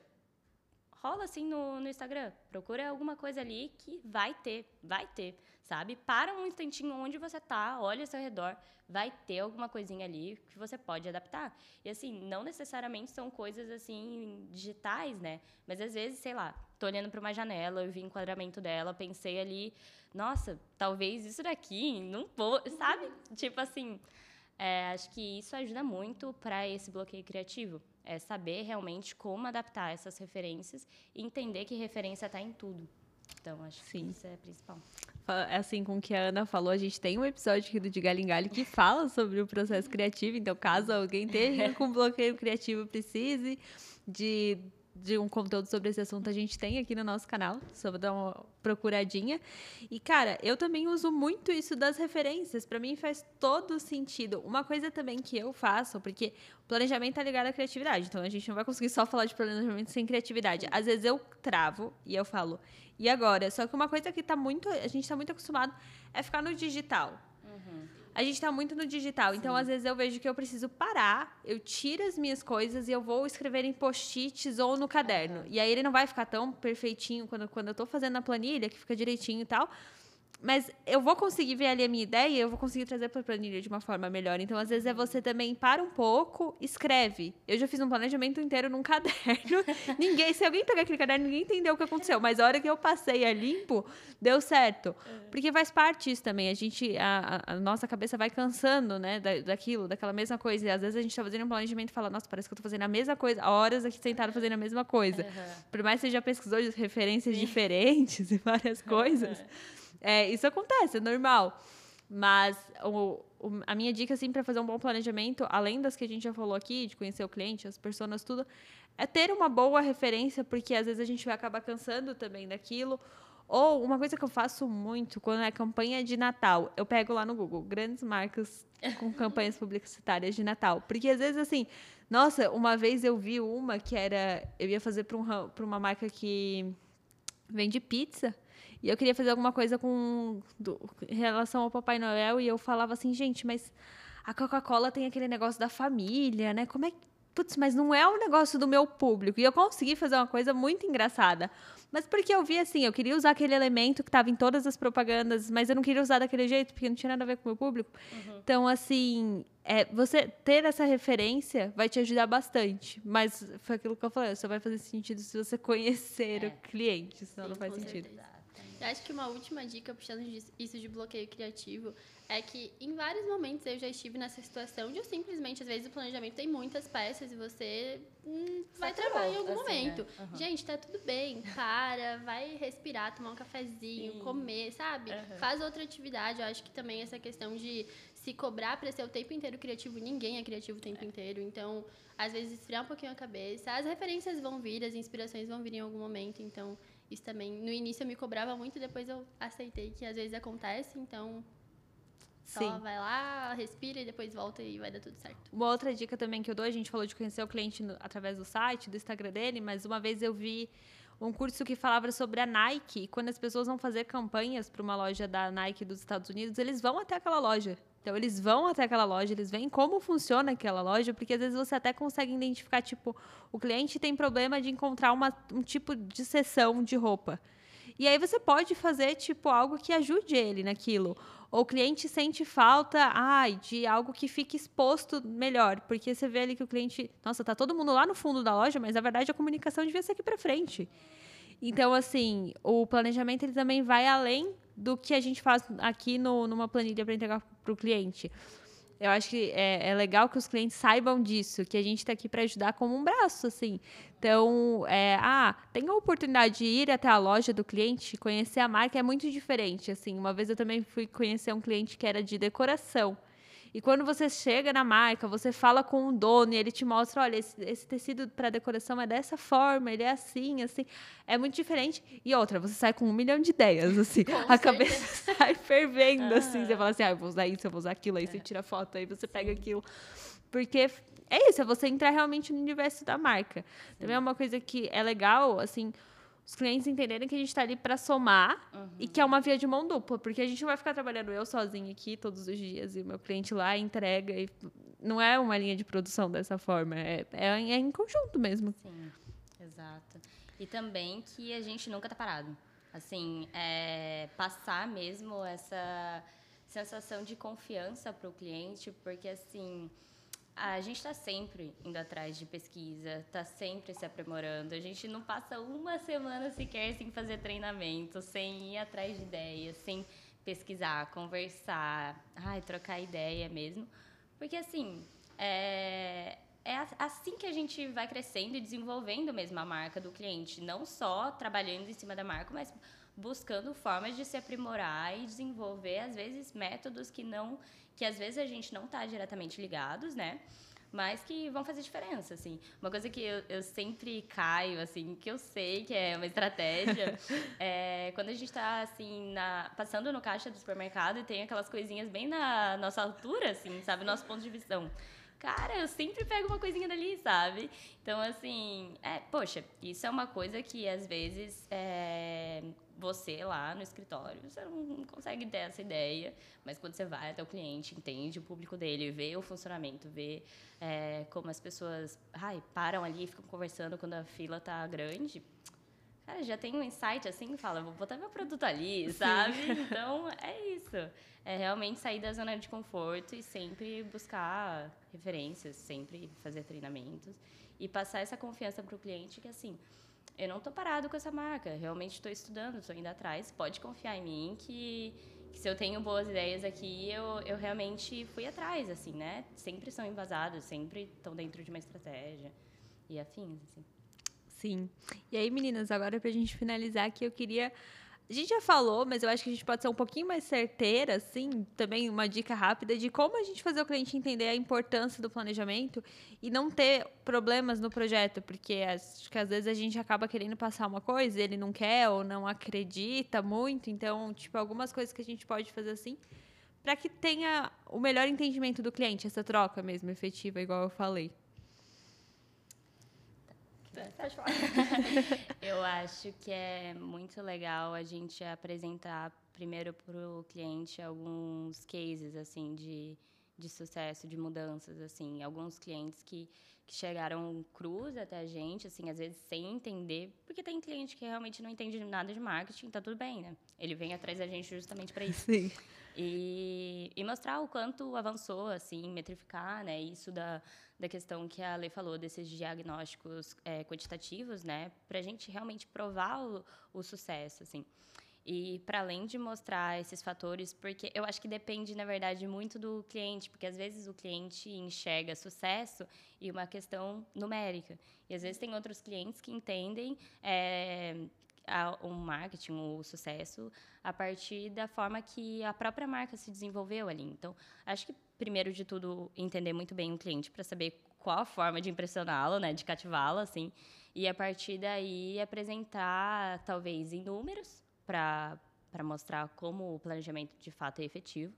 rola assim no, no Instagram. Procura alguma coisa ali que vai ter, vai ter, sabe? Para um instantinho onde você tá, olha ao seu redor, vai ter alguma coisinha ali que você pode adaptar. E assim, não necessariamente são coisas assim digitais, né? Mas às vezes, sei lá, tô olhando para uma janela, eu vi o enquadramento dela, pensei ali, nossa, talvez isso daqui não vou, sabe? Tipo assim, é, acho que isso ajuda muito para esse bloqueio criativo. É saber realmente como adaptar essas referências e entender que referência está em tudo. Então, acho Sim. que isso é principal. Assim, com o que a Ana falou, a gente tem um episódio aqui do De Galho em Galho que fala sobre o processo criativo. Então, caso alguém tenha com bloqueio criativo, precise de de um conteúdo sobre esse assunto a gente tem aqui no nosso canal, só vou dar uma procuradinha. E cara, eu também uso muito isso das referências, para mim faz todo sentido. Uma coisa também que eu faço, porque o planejamento tá ligado à criatividade, então a gente não vai conseguir só falar de planejamento sem criatividade. Às vezes eu travo e eu falo, e agora? Só que uma coisa que tá muito, a gente tá muito acostumado é ficar no digital. A gente está muito no digital. Sim. Então, às vezes, eu vejo que eu preciso parar, eu tiro as minhas coisas e eu vou escrever em post-its ou no caderno. Uhum. E aí ele não vai ficar tão perfeitinho quando, quando eu estou fazendo a planilha, que fica direitinho e tal mas eu vou conseguir ver ali a minha ideia e eu vou conseguir trazer para a planilha de uma forma melhor. Então, às vezes, é você também para um pouco, escreve. Eu já fiz um planejamento inteiro num caderno. ninguém, se alguém pegar aquele caderno, ninguém entendeu o que aconteceu. Mas a hora que eu passei a limpo, deu certo. É. Porque faz parte isso também. A gente, a, a nossa cabeça vai cansando, né, da, daquilo, daquela mesma coisa. E às vezes a gente está fazendo um planejamento e fala, nossa, parece que eu estou fazendo a mesma coisa. Horas aqui sentado fazendo a mesma coisa. Uhum. Por mais que você já pesquisou referências Sim. diferentes e várias coisas. Uhum é, isso acontece, é normal. Mas o, o, a minha dica, assim, para fazer um bom planejamento, além das que a gente já falou aqui, de conhecer o cliente, as pessoas, tudo, é ter uma boa referência, porque às vezes a gente vai acabar cansando também daquilo. Ou uma coisa que eu faço muito quando é campanha de Natal, eu pego lá no Google grandes marcas com campanhas publicitárias de Natal. Porque às vezes, assim, nossa, uma vez eu vi uma que era. Eu ia fazer para um, uma marca que vende pizza. E eu queria fazer alguma coisa com do, em relação ao Papai Noel e eu falava assim, gente, mas a Coca-Cola tem aquele negócio da família, né? Como é que putz, mas não é o negócio do meu público. E eu consegui fazer uma coisa muito engraçada. Mas porque eu vi assim, eu queria usar aquele elemento que estava em todas as propagandas, mas eu não queria usar daquele jeito, porque não tinha nada a ver com o meu público. Uhum. Então, assim, é, você ter essa referência vai te ajudar bastante. Mas foi aquilo que eu falei, só vai fazer sentido se você conhecer é. o cliente, senão não faz sentido. Certeza. Eu acho que uma última dica, puxando isso de bloqueio criativo, é que em vários momentos eu já estive nessa situação de eu simplesmente, às vezes, o planejamento tem muitas peças e você hum, vai travar em algum assim, momento. Né? Uhum. Gente, tá tudo bem, para, vai respirar, tomar um cafezinho, Sim. comer, sabe? Uhum. Faz outra atividade. Eu acho que também essa questão de se cobrar para ser o tempo inteiro criativo, ninguém é criativo o tempo é. inteiro. Então, às vezes, esfriar um pouquinho a cabeça. As referências vão vir, as inspirações vão vir em algum momento. Então, isso também, no início eu me cobrava muito, depois eu aceitei que às vezes acontece, então só Sim. vai lá, respira e depois volta e vai dar tudo certo. Uma outra dica também que eu dou, a gente falou de conhecer o cliente no, através do site, do Instagram dele, mas uma vez eu vi um curso que falava sobre a Nike. E quando as pessoas vão fazer campanhas para uma loja da Nike dos Estados Unidos, eles vão até aquela loja. Então, eles vão até aquela loja, eles veem como funciona aquela loja, porque às vezes você até consegue identificar, tipo, o cliente tem problema de encontrar uma, um tipo de sessão de roupa. E aí você pode fazer, tipo, algo que ajude ele naquilo. Ou o cliente sente falta, ai, de algo que fique exposto melhor, porque você vê ali que o cliente, nossa, tá todo mundo lá no fundo da loja, mas na verdade a comunicação devia ser aqui para frente. Então, assim, o planejamento ele também vai além do que a gente faz aqui no, numa planilha para entregar para o cliente. Eu acho que é, é, legal que os clientes saibam disso, que a gente está aqui para ajudar como um braço, assim. Então, é, ah, tem a oportunidade de ir até a loja do cliente, conhecer a marca, é muito diferente, assim. Uma vez eu também fui conhecer um cliente que era de decoração. E quando você chega na marca, você fala com o dono e ele te mostra, olha, esse, esse tecido para decoração é dessa forma, ele é assim, assim. É muito diferente. E outra, você sai com um milhão de ideias, assim. Com a certeza. cabeça sai fervendo, assim. Você fala assim, ah, eu vou usar isso, eu vou usar aquilo. Aí é. você tira foto, aí você pega aquilo. Porque é isso, é você entrar realmente no universo da marca. Sim. Também é uma coisa que é legal, assim, os clientes entenderem que a gente está ali para somar uhum. e que é uma via de mão dupla, porque a gente não vai ficar trabalhando eu sozinha aqui todos os dias e o meu cliente lá entrega. E não é uma linha de produção dessa forma, é, é, é em conjunto mesmo. Sim. Exato. E também que a gente nunca tá parado. Assim, é, passar mesmo essa sensação de confiança para o cliente, porque assim a gente está sempre indo atrás de pesquisa, está sempre se aprimorando. A gente não passa uma semana sequer sem fazer treinamento, sem ir atrás de ideias, sem pesquisar, conversar, ai, trocar ideia mesmo. Porque assim, é, é assim que a gente vai crescendo e desenvolvendo mesmo a marca do cliente, não só trabalhando em cima da marca, mas buscando formas de se aprimorar e desenvolver às vezes métodos que não que às vezes a gente não está diretamente ligados, né? Mas que vão fazer diferença, assim. Uma coisa que eu, eu sempre caio, assim, que eu sei que é uma estratégia, é quando a gente está, assim, na, passando no caixa do supermercado e tem aquelas coisinhas bem na nossa altura, assim, sabe? Nosso ponto de visão cara, eu sempre pego uma coisinha dali, sabe? Então, assim, é, poxa, isso é uma coisa que às vezes é, você lá no escritório, você não consegue ter essa ideia, mas quando você vai até o cliente, entende o público dele, vê o funcionamento, vê é, como as pessoas ai, param ali ficam conversando quando a fila tá grande. Cara, já tem um insight assim, fala, vou botar meu produto ali, sabe? Sim. Então, é isso. É realmente sair da zona de conforto e sempre buscar referências, sempre fazer treinamentos e passar essa confiança para o cliente que, assim, eu não estou parado com essa marca, realmente estou estudando, estou indo atrás, pode confiar em mim que, que, se eu tenho boas ideias aqui, eu, eu realmente fui atrás, assim, né? Sempre são embasados, sempre estão dentro de uma estratégia e afins, assim. Sim. E aí, meninas, agora para a gente finalizar aqui, eu queria a gente já falou, mas eu acho que a gente pode ser um pouquinho mais certeira, assim, também uma dica rápida de como a gente fazer o cliente entender a importância do planejamento e não ter problemas no projeto, porque acho que às vezes a gente acaba querendo passar uma coisa, ele não quer ou não acredita muito, então, tipo, algumas coisas que a gente pode fazer assim, para que tenha o melhor entendimento do cliente, essa troca mesmo efetiva, igual eu falei. Pode falar. eu acho que é muito legal a gente apresentar primeiro para o cliente alguns cases assim de, de sucesso, de mudanças, assim, alguns clientes que, que chegaram cruz até a gente, assim, às vezes sem entender, porque tem cliente que realmente não entende nada de marketing, tá tudo bem, né? Ele vem atrás da gente justamente para isso. Sim. E, e mostrar o quanto avançou, assim, metrificar, né? Isso da, da questão que a Lei falou, desses diagnósticos é, quantitativos, né? Para a gente realmente provar o, o sucesso, assim. E para além de mostrar esses fatores, porque eu acho que depende, na verdade, muito do cliente, porque às vezes o cliente enxerga sucesso e uma questão numérica. E às vezes tem outros clientes que entendem é, a, o marketing, o sucesso, a partir da forma que a própria marca se desenvolveu ali. Então, acho que, primeiro de tudo, entender muito bem o cliente para saber qual a forma de impressioná-lo, né, de cativá-lo, assim, e a partir daí apresentar, talvez, em números, para mostrar como o planejamento de fato é efetivo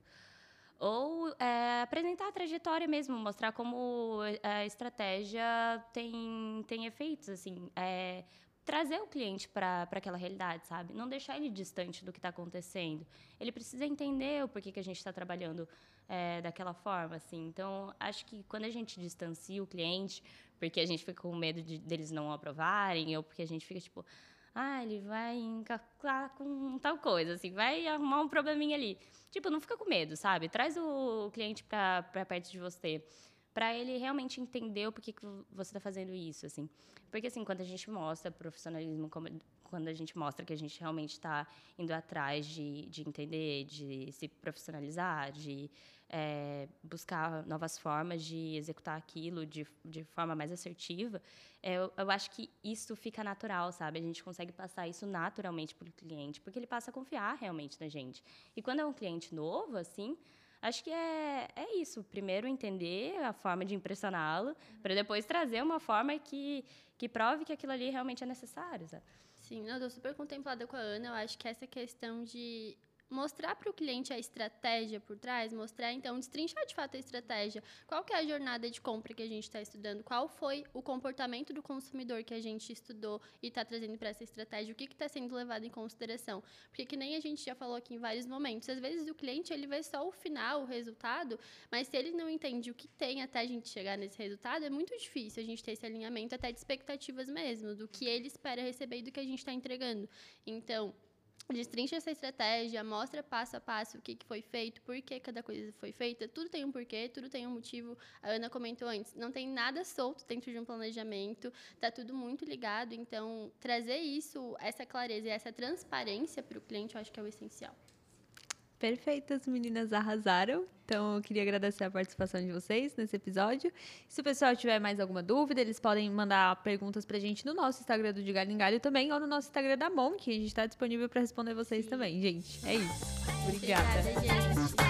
ou é, apresentar a trajetória mesmo, mostrar como a estratégia tem, tem efeitos, assim, é, trazer o cliente para aquela realidade, sabe? Não deixar ele distante do que está acontecendo. Ele precisa entender o porquê que a gente está trabalhando é, daquela forma, assim. Então, acho que quando a gente distancia o cliente, porque a gente fica com medo de, deles não aprovarem, ou porque a gente fica tipo, ah, ele vai encalcar com tal coisa, assim, vai arrumar um probleminha ali. Tipo, não fica com medo, sabe? Traz o cliente para perto de você para ele realmente entender o porquê que você está fazendo isso, assim. Porque, assim, quando a gente mostra profissionalismo, quando a gente mostra que a gente realmente está indo atrás de, de entender, de se profissionalizar, de é, buscar novas formas de executar aquilo de, de forma mais assertiva, é, eu, eu acho que isso fica natural, sabe? A gente consegue passar isso naturalmente para o cliente, porque ele passa a confiar realmente na gente. E quando é um cliente novo, assim, Acho que é, é isso. Primeiro entender a forma de impressioná-lo, para depois trazer uma forma que, que prove que aquilo ali realmente é necessário, sabe? Sim, eu estou super contemplada com a Ana. Eu acho que essa questão de mostrar para o cliente a estratégia por trás, mostrar então, destrinchar de fato a estratégia. Qual que é a jornada de compra que a gente está estudando? Qual foi o comportamento do consumidor que a gente estudou e está trazendo para essa estratégia? O que está sendo levado em consideração? Porque que nem a gente já falou aqui em vários momentos, às vezes o cliente ele vê só o final, o resultado, mas se ele não entende o que tem até a gente chegar nesse resultado, é muito difícil a gente ter esse alinhamento até de expectativas mesmo, do que ele espera receber e do que a gente está entregando. Então, destrincha essa estratégia, mostra passo a passo o que, que foi feito, por que cada coisa foi feita, tudo tem um porquê, tudo tem um motivo. A Ana comentou antes, não tem nada solto dentro de um planejamento, tá tudo muito ligado, então trazer isso, essa clareza e essa transparência para o cliente, eu acho que é o essencial. Perfeitas, meninas arrasaram. Então, eu queria agradecer a participação de vocês nesse episódio. Se o pessoal tiver mais alguma dúvida, eles podem mandar perguntas pra gente no nosso Instagram do De Galho em Galho também, ou no nosso Instagram da Monk. A gente está disponível para responder vocês Sim. também, gente. É isso. Obrigada. Obrigada gente.